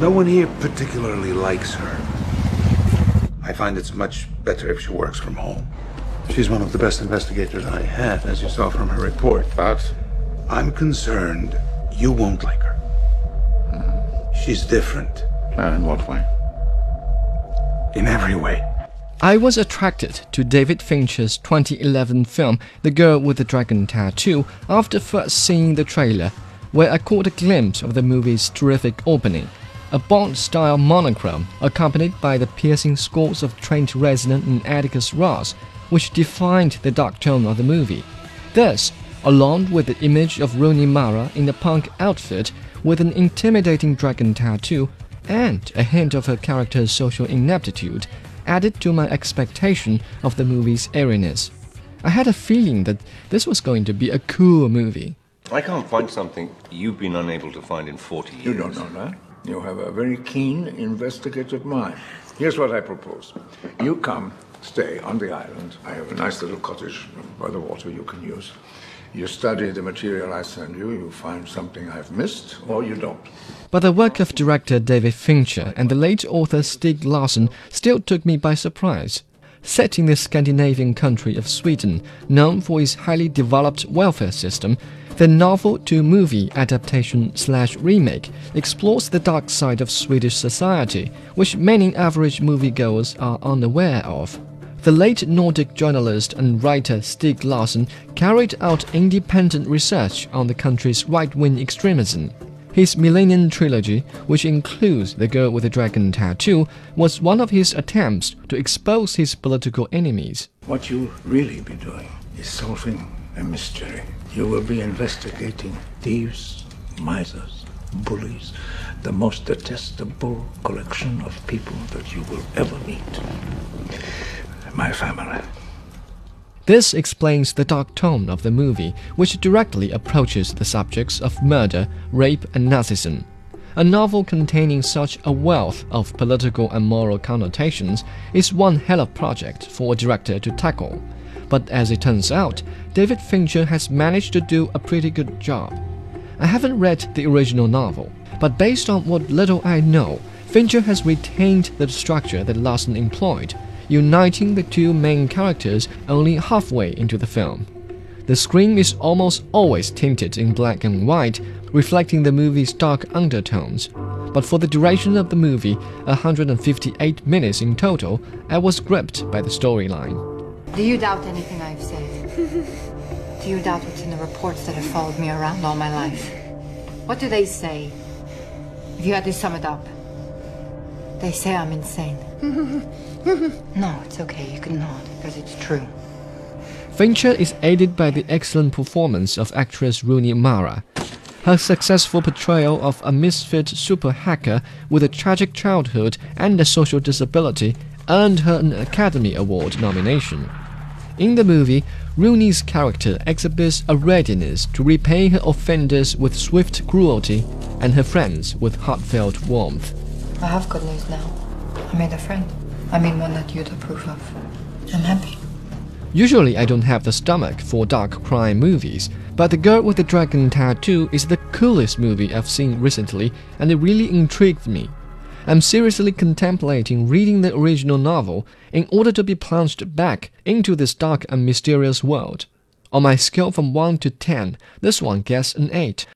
No one here particularly likes her. I find it's much better if she works from home. She's one of the best investigators I have, as you saw from her report. But I'm concerned you won't like her. She's different. Uh, in what way? In every way. I was attracted to David Fincher's 2011 film The Girl with the Dragon Tattoo after first seeing the trailer, where I caught a glimpse of the movie's terrific opening. A Bond style monochrome, accompanied by the piercing scores of Trent Reznor and Atticus Ross, which defined the dark tone of the movie. This, along with the image of Rooney Mara in a punk outfit with an intimidating dragon tattoo, and a hint of her character's social ineptitude, added to my expectation of the movie's airiness. I had a feeling that this was going to be a cool movie. I can't find something you've been unable to find in 40 years. You don't know that. You have a very keen investigative mind. Here's what I propose. You come, stay on the island. I have a nice little cottage by the water you can use. You study the material I send you, you find something I've missed, or you don't. But the work of director David Fincher and the late author Stieg Larsson still took me by surprise. Set in the Scandinavian country of Sweden, known for its highly developed welfare system, the novel to movie adaptation slash remake explores the dark side of Swedish society, which many average moviegoers are unaware of. The late Nordic journalist and writer Stieg Larsson carried out independent research on the country's right wing extremism. His Millennium Trilogy, which includes The Girl with the Dragon Tattoo, was one of his attempts to expose his political enemies. What you really be doing is solving a mystery. You will be investigating thieves, misers, bullies, the most detestable collection of people that you will ever meet. My family. This explains the dark tone of the movie, which directly approaches the subjects of murder, rape, and Nazism. A novel containing such a wealth of political and moral connotations is one hell of a project for a director to tackle. But as it turns out, David Fincher has managed to do a pretty good job. I haven't read the original novel, but based on what little I know, Fincher has retained the structure that Larsson employed uniting the two main characters only halfway into the film. The screen is almost always tinted in black and white, reflecting the movie's dark undertones. But for the duration of the movie, 158 minutes in total, I was gripped by the storyline. Do you doubt anything I've said? do you doubt what's in the reports that have followed me around all my life? What do they say? If you had to sum it up, they say I'm insane. no, it's okay. You can nod because it's true. Fincher is aided by the excellent performance of actress Rooney Mara. Her successful portrayal of a misfit super hacker with a tragic childhood and a social disability earned her an Academy Award nomination. In the movie, Rooney's character exhibits a readiness to repay her offenders with swift cruelty and her friends with heartfelt warmth. I have good news now. I made a friend. I mean one that you'd approve of. I'm happy. Usually I don't have the stomach for dark crime movies, but The Girl with the Dragon Tattoo is the coolest movie I've seen recently and it really intrigued me. I'm seriously contemplating reading the original novel in order to be plunged back into this dark and mysterious world. On my scale from 1 to 10, this one gets an 8.